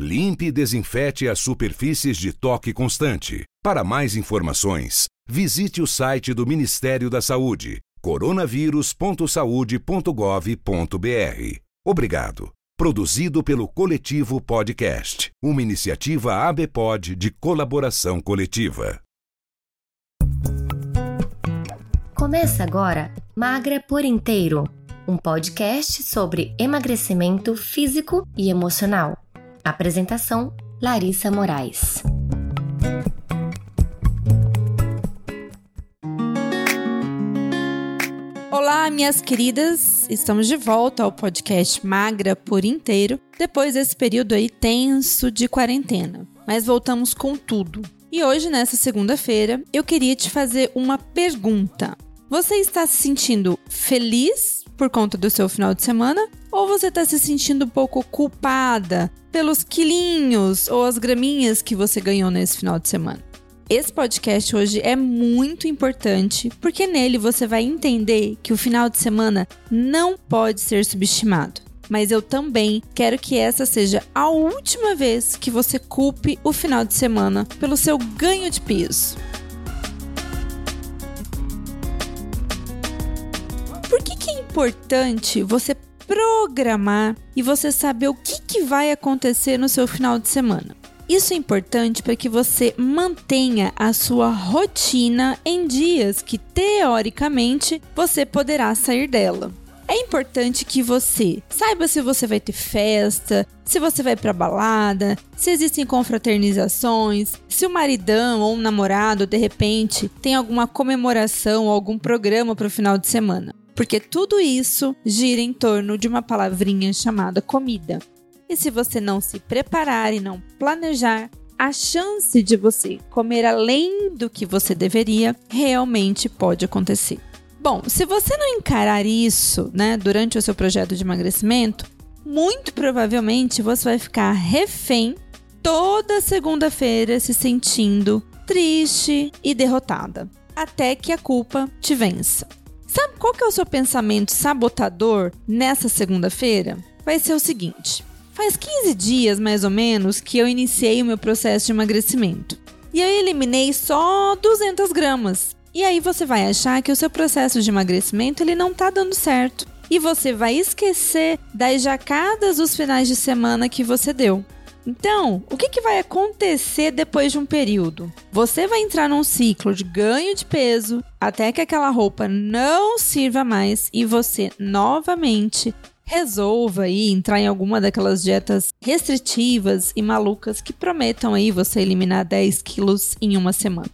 Limpe e desinfete as superfícies de toque constante. Para mais informações, visite o site do Ministério da Saúde, coronavírus.saude.gov.br. Obrigado. Produzido pelo Coletivo Podcast, uma iniciativa ABPOD de colaboração coletiva. Começa agora Magra por Inteiro, um podcast sobre emagrecimento físico e emocional. Apresentação: Larissa Moraes. Olá, minhas queridas! Estamos de volta ao podcast Magra por Inteiro, depois desse período aí tenso de quarentena. Mas voltamos com tudo. E hoje, nessa segunda-feira, eu queria te fazer uma pergunta. Você está se sentindo feliz por conta do seu final de semana? Ou você está se sentindo um pouco culpada pelos quilinhos ou as graminhas que você ganhou nesse final de semana? Esse podcast hoje é muito importante porque nele você vai entender que o final de semana não pode ser subestimado. Mas eu também quero que essa seja a última vez que você culpe o final de semana pelo seu ganho de peso. Importante você programar e você saber o que, que vai acontecer no seu final de semana. Isso é importante para que você mantenha a sua rotina em dias que, teoricamente, você poderá sair dela. É importante que você saiba se você vai ter festa, se você vai para balada, se existem confraternizações, se o maridão ou um namorado de repente tem alguma comemoração ou algum programa para o final de semana porque tudo isso gira em torno de uma palavrinha chamada comida. E se você não se preparar e não planejar, a chance de você comer além do que você deveria realmente pode acontecer. Bom, se você não encarar isso, né, durante o seu projeto de emagrecimento, muito provavelmente você vai ficar refém toda segunda-feira se sentindo triste e derrotada, até que a culpa te vença. Sabe qual que é o seu pensamento sabotador nessa segunda-feira? Vai ser o seguinte: faz 15 dias mais ou menos que eu iniciei o meu processo de emagrecimento. E eu eliminei só 200 gramas. E aí você vai achar que o seu processo de emagrecimento ele não tá dando certo. E você vai esquecer das jacadas dos finais de semana que você deu. Então, o que, que vai acontecer depois de um período? Você vai entrar num ciclo de ganho de peso até que aquela roupa não sirva mais e você novamente resolva aí entrar em alguma daquelas dietas restritivas e malucas que prometam aí você eliminar 10 quilos em uma semana.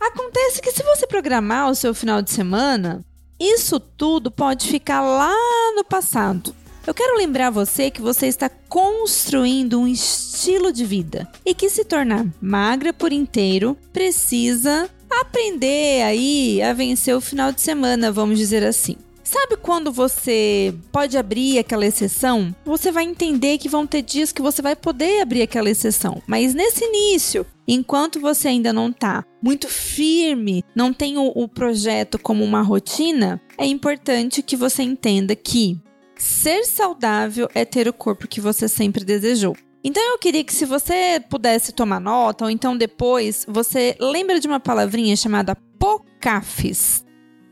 Acontece que se você programar o seu final de semana, isso tudo pode ficar lá no passado. Eu quero lembrar você que você está construindo um estilo de vida e que se tornar magra por inteiro precisa aprender aí a vencer o final de semana, vamos dizer assim. Sabe quando você pode abrir aquela exceção? Você vai entender que vão ter dias que você vai poder abrir aquela exceção. Mas nesse início, enquanto você ainda não está muito firme, não tem o, o projeto como uma rotina, é importante que você entenda que Ser saudável é ter o corpo que você sempre desejou. Então eu queria que se você pudesse tomar nota, ou então depois, você lembra de uma palavrinha chamada POCAFES.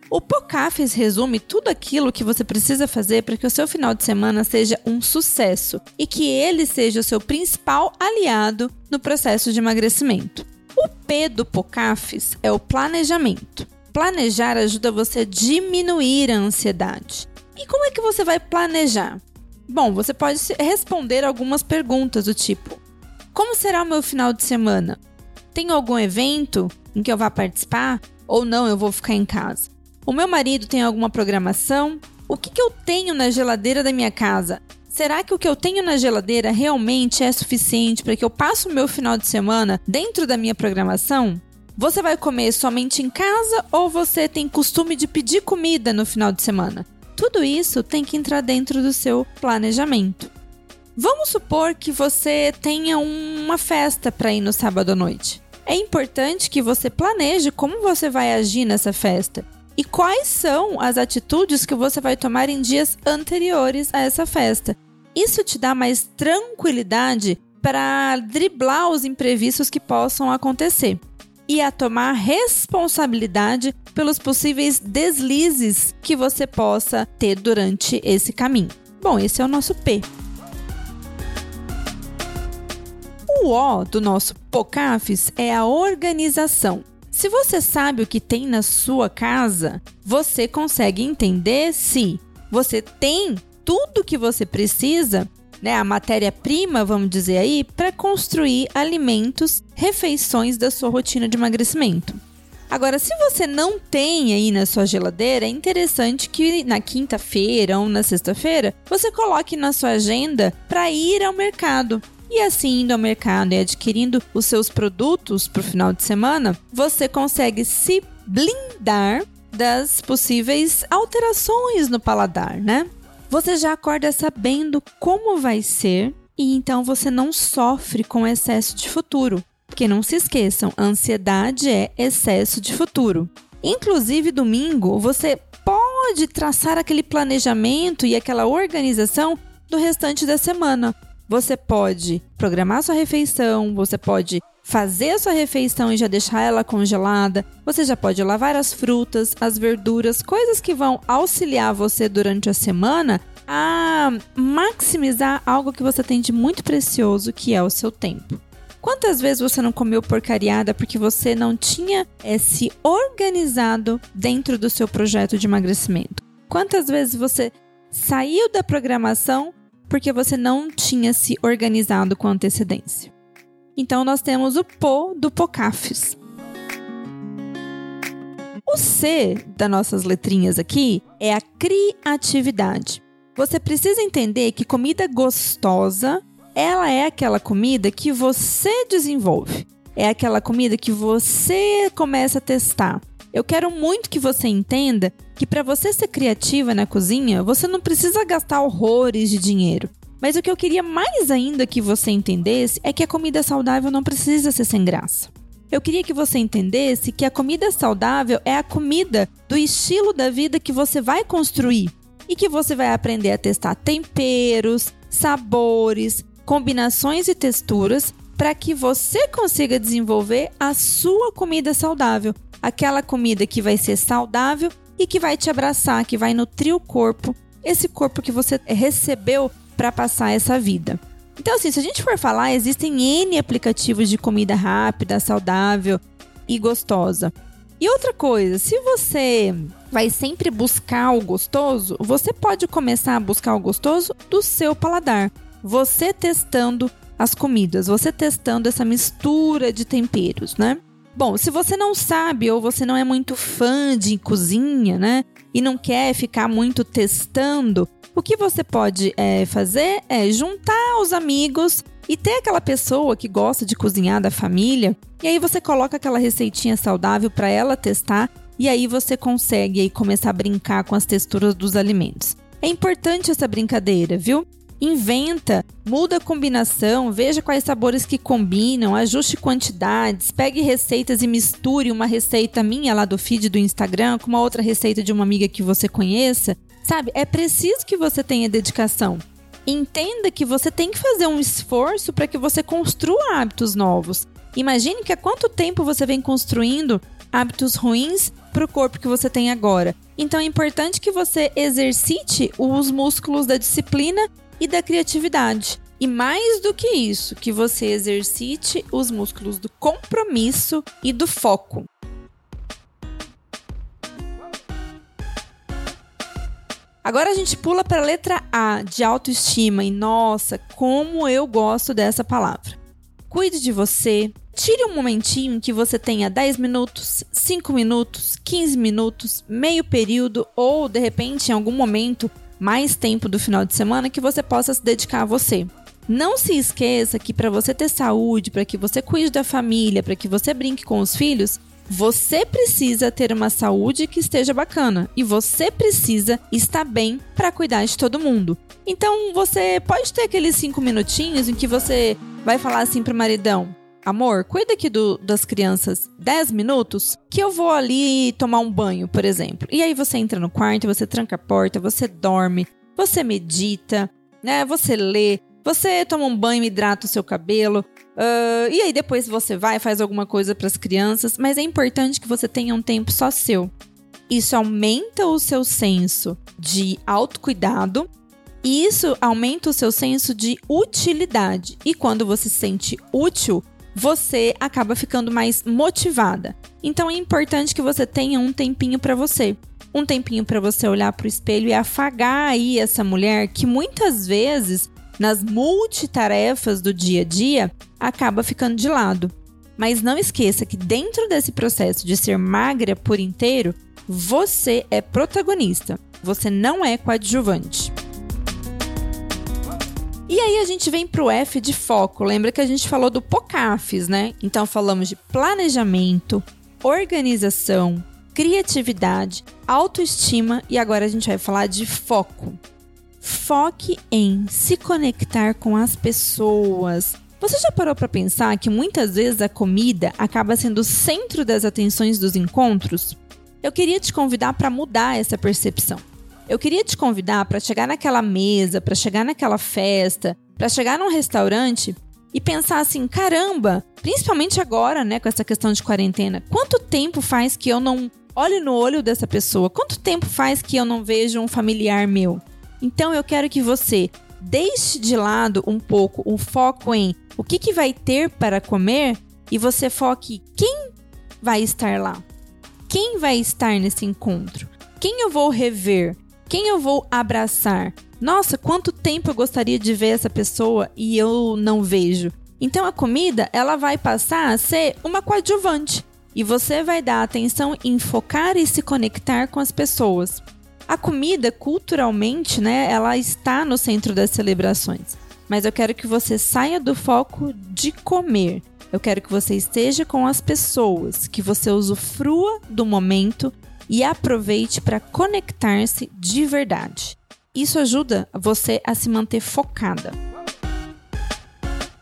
O POCAFES resume tudo aquilo que você precisa fazer para que o seu final de semana seja um sucesso e que ele seja o seu principal aliado no processo de emagrecimento. O P do POCAFES é o planejamento. Planejar ajuda você a diminuir a ansiedade. E como é que você vai planejar? Bom, você pode responder algumas perguntas do tipo: Como será o meu final de semana? Tem algum evento em que eu vá participar? Ou não, eu vou ficar em casa? O meu marido tem alguma programação? O que, que eu tenho na geladeira da minha casa? Será que o que eu tenho na geladeira realmente é suficiente para que eu passe o meu final de semana dentro da minha programação? Você vai comer somente em casa ou você tem costume de pedir comida no final de semana? Tudo isso tem que entrar dentro do seu planejamento. Vamos supor que você tenha uma festa para ir no sábado à noite. É importante que você planeje como você vai agir nessa festa e quais são as atitudes que você vai tomar em dias anteriores a essa festa. Isso te dá mais tranquilidade para driblar os imprevistos que possam acontecer e a tomar responsabilidade pelos possíveis deslizes que você possa ter durante esse caminho. Bom, esse é o nosso P. O O do nosso POCAFES é a organização. Se você sabe o que tem na sua casa, você consegue entender se você tem tudo que você precisa, né, a matéria-prima, vamos dizer aí, para construir alimentos, refeições da sua rotina de emagrecimento. Agora, se você não tem aí na sua geladeira, é interessante que na quinta-feira ou na sexta-feira você coloque na sua agenda para ir ao mercado. E assim, indo ao mercado e adquirindo os seus produtos para o final de semana, você consegue se blindar das possíveis alterações no paladar, né? Você já acorda sabendo como vai ser e então você não sofre com excesso de futuro. Porque não se esqueçam, ansiedade é excesso de futuro. Inclusive, domingo, você pode traçar aquele planejamento e aquela organização do restante da semana. Você pode programar sua refeição, você pode fazer a sua refeição e já deixar ela congelada. Você já pode lavar as frutas, as verduras, coisas que vão auxiliar você durante a semana a maximizar algo que você tem de muito precioso, que é o seu tempo. Quantas vezes você não comeu porcariada porque você não tinha é, se organizado dentro do seu projeto de emagrecimento? Quantas vezes você saiu da programação porque você não tinha se organizado com antecedência. Então nós temos o PO do POCAFES. O C das nossas letrinhas aqui é a criatividade. Você precisa entender que comida gostosa, ela é aquela comida que você desenvolve. É aquela comida que você começa a testar. Eu quero muito que você entenda que para você ser criativa na cozinha, você não precisa gastar horrores de dinheiro. Mas o que eu queria mais ainda que você entendesse é que a comida saudável não precisa ser sem graça. Eu queria que você entendesse que a comida saudável é a comida do estilo da vida que você vai construir e que você vai aprender a testar temperos, sabores, combinações e texturas para que você consiga desenvolver a sua comida saudável, aquela comida que vai ser saudável e que vai te abraçar, que vai nutrir o corpo, esse corpo que você recebeu para passar essa vida. Então, assim, se a gente for falar, existem N aplicativos de comida rápida, saudável e gostosa. E outra coisa, se você vai sempre buscar o gostoso, você pode começar a buscar o gostoso do seu paladar. Você testando as comidas, você testando essa mistura de temperos, né? Bom, se você não sabe ou você não é muito fã de cozinha, né? E não quer ficar muito testando, o que você pode é, fazer é juntar os amigos e ter aquela pessoa que gosta de cozinhar da família. E aí você coloca aquela receitinha saudável para ela testar. E aí você consegue aí começar a brincar com as texturas dos alimentos. É importante essa brincadeira, viu? Inventa, muda a combinação, veja quais sabores que combinam, ajuste quantidades, pegue receitas e misture uma receita minha lá do feed do Instagram com uma outra receita de uma amiga que você conheça. Sabe, é preciso que você tenha dedicação. Entenda que você tem que fazer um esforço para que você construa hábitos novos. Imagine que há quanto tempo você vem construindo hábitos ruins para o corpo que você tem agora. Então é importante que você exercite os músculos da disciplina e da criatividade. E mais do que isso, que você exercite os músculos do compromisso e do foco. Agora a gente pula para a letra A de autoestima e nossa, como eu gosto dessa palavra. Cuide de você. Tire um momentinho em que você tenha 10 minutos, 5 minutos, 15 minutos, meio período ou de repente em algum momento mais tempo do final de semana que você possa se dedicar a você. Não se esqueça que para você ter saúde, para que você cuide da família, para que você brinque com os filhos, Você precisa ter uma saúde que esteja bacana e você precisa estar bem para cuidar de todo mundo. Então você pode ter aqueles cinco minutinhos em que você vai falar assim pro maridão: Amor, cuida aqui do, das crianças 10 minutos que eu vou ali tomar um banho, por exemplo. E aí você entra no quarto, você tranca a porta, você dorme, você medita, né? Você lê, você toma um banho, hidrata o seu cabelo. Uh, e aí depois você vai faz alguma coisa para as crianças, mas é importante que você tenha um tempo só seu. Isso aumenta o seu senso de autocuidado e isso aumenta o seu senso de utilidade. E quando você se sente útil, você acaba ficando mais motivada. Então é importante que você tenha um tempinho para você. Um tempinho para você olhar para o espelho e afagar aí essa mulher que muitas vezes nas multitarefas do dia a dia, acaba ficando de lado. Mas não esqueça que dentro desse processo de ser magra por inteiro, você é protagonista, você não é coadjuvante. E aí a gente vem pro F de foco. Lembra que a gente falou do POCAFs, né? Então falamos de planejamento, organização, criatividade, autoestima e agora a gente vai falar de foco. Foque em se conectar com as pessoas. Você já parou para pensar que muitas vezes a comida acaba sendo o centro das atenções dos encontros? Eu queria te convidar para mudar essa percepção. Eu queria te convidar para chegar naquela mesa, para chegar naquela festa, para chegar num restaurante e pensar assim: caramba, principalmente agora, né, com essa questão de quarentena, quanto tempo faz que eu não olho no olho dessa pessoa? Quanto tempo faz que eu não vejo um familiar meu? Então eu quero que você deixe de lado um pouco o foco em o que, que vai ter para comer e você foque quem vai estar lá. Quem vai estar nesse encontro? Quem eu vou rever? Quem eu vou abraçar? Nossa, quanto tempo eu gostaria de ver essa pessoa e eu não vejo. Então a comida, ela vai passar a ser uma coadjuvante e você vai dar atenção em focar e se conectar com as pessoas. A comida, culturalmente, né, ela está no centro das celebrações. Mas eu quero que você saia do foco de comer. Eu quero que você esteja com as pessoas, que você usufrua do momento e aproveite para conectar-se de verdade. Isso ajuda você a se manter focada.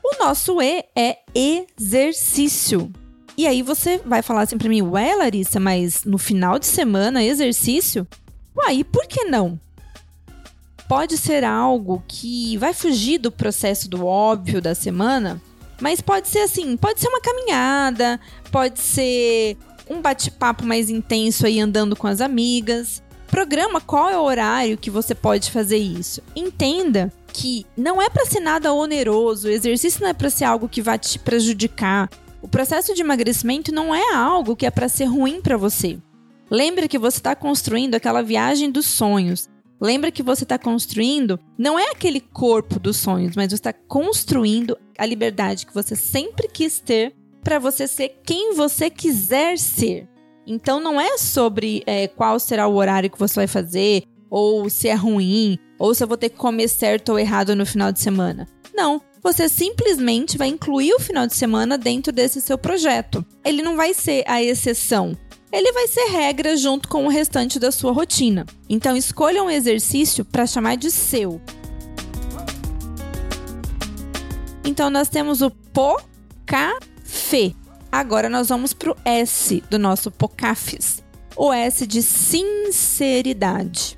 O nosso E é exercício. E aí você vai falar assim para mim, ué, Larissa, mas no final de semana exercício? Uai, por que não? Pode ser algo que vai fugir do processo do óbvio da semana, mas pode ser assim, pode ser uma caminhada, pode ser um bate-papo mais intenso aí andando com as amigas. Programa qual é o horário que você pode fazer isso. Entenda que não é para ser nada oneroso, o exercício não é para ser algo que vai te prejudicar. O processo de emagrecimento não é algo que é para ser ruim para você. Lembre que você está construindo aquela viagem dos sonhos. Lembre que você está construindo não é aquele corpo dos sonhos, mas você está construindo a liberdade que você sempre quis ter para você ser quem você quiser ser. Então não é sobre é, qual será o horário que você vai fazer, ou se é ruim, ou se eu vou ter que comer certo ou errado no final de semana. Não, você simplesmente vai incluir o final de semana dentro desse seu projeto. Ele não vai ser a exceção ele vai ser regra junto com o restante da sua rotina. Então escolha um exercício para chamar de seu. Então nós temos o POCAFE. Agora nós vamos para o S do nosso POCAFES. O S de sinceridade.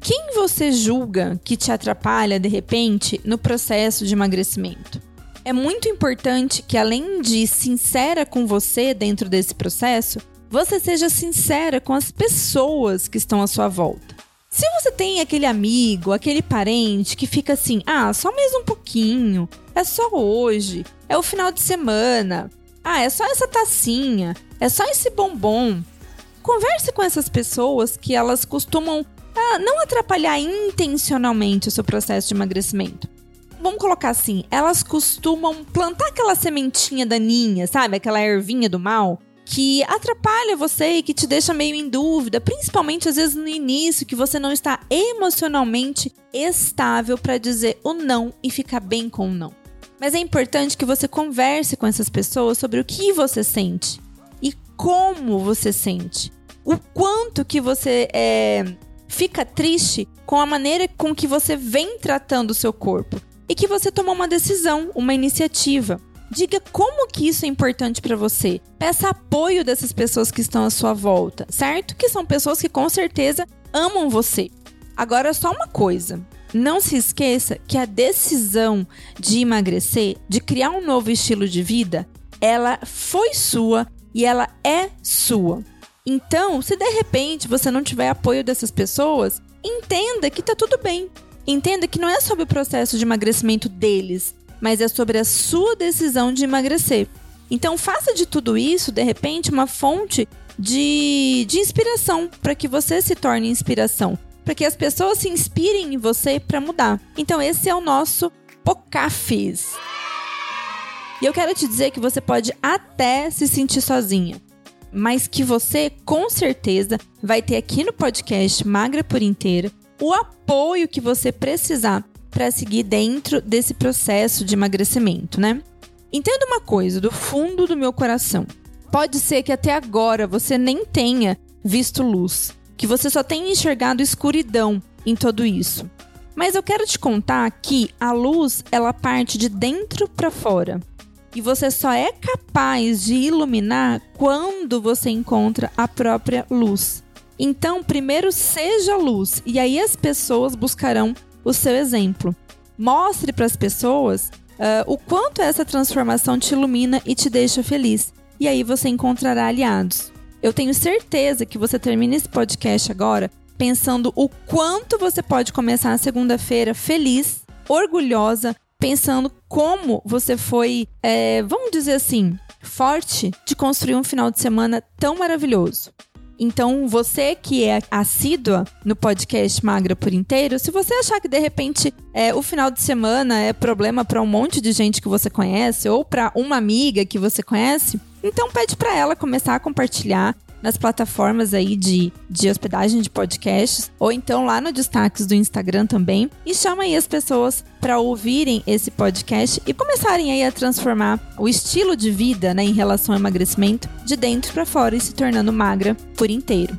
Quem você julga que te atrapalha de repente no processo de emagrecimento? É muito importante que, além de sincera com você dentro desse processo, você seja sincera com as pessoas que estão à sua volta. Se você tem aquele amigo, aquele parente que fica assim, ah, só mais um pouquinho, é só hoje, é o final de semana, ah, é só essa tacinha, é só esse bombom. Converse com essas pessoas que elas costumam ah, não atrapalhar intencionalmente o seu processo de emagrecimento. Vamos colocar assim, elas costumam plantar aquela sementinha daninha, sabe? Aquela ervinha do mal que atrapalha você e que te deixa meio em dúvida, principalmente às vezes no início, que você não está emocionalmente estável para dizer o não e ficar bem com o não. Mas é importante que você converse com essas pessoas sobre o que você sente e como você sente, o quanto que você é, fica triste com a maneira com que você vem tratando o seu corpo e que você tomou uma decisão, uma iniciativa. Diga como que isso é importante para você. Peça apoio dessas pessoas que estão à sua volta, certo? Que são pessoas que com certeza amam você. Agora só uma coisa, não se esqueça que a decisão de emagrecer, de criar um novo estilo de vida, ela foi sua e ela é sua. Então, se de repente você não tiver apoio dessas pessoas, entenda que tá tudo bem. Entenda que não é sobre o processo de emagrecimento deles, mas é sobre a sua decisão de emagrecer. Então, faça de tudo isso, de repente, uma fonte de, de inspiração para que você se torne inspiração para que as pessoas se inspirem em você para mudar. Então esse é o nosso Pocafis. E eu quero te dizer que você pode até se sentir sozinha, mas que você com certeza vai ter aqui no podcast Magra por Inteira o apoio que você precisar para seguir dentro desse processo de emagrecimento, né? Entenda uma coisa do fundo do meu coração. Pode ser que até agora você nem tenha visto luz, que você só tem enxergado escuridão em tudo isso. Mas eu quero te contar que a luz, ela parte de dentro para fora. E você só é capaz de iluminar quando você encontra a própria luz. Então, primeiro seja luz e aí as pessoas buscarão o seu exemplo. Mostre para as pessoas uh, o quanto essa transformação te ilumina e te deixa feliz. E aí você encontrará aliados. Eu tenho certeza que você termina esse podcast agora pensando o quanto você pode começar a segunda-feira feliz, orgulhosa, pensando como você foi, é, vamos dizer assim, forte de construir um final de semana tão maravilhoso. Então, você que é assídua no podcast Magra por inteiro, se você achar que de repente é, o final de semana é problema para um monte de gente que você conhece ou para uma amiga que você conhece, então pede para ela começar a compartilhar nas plataformas aí de, de hospedagem de podcasts, ou então lá no destaques do Instagram também. E chama aí as pessoas para ouvirem esse podcast e começarem aí a transformar o estilo de vida né, em relação ao emagrecimento de dentro para fora e se tornando magra por inteiro.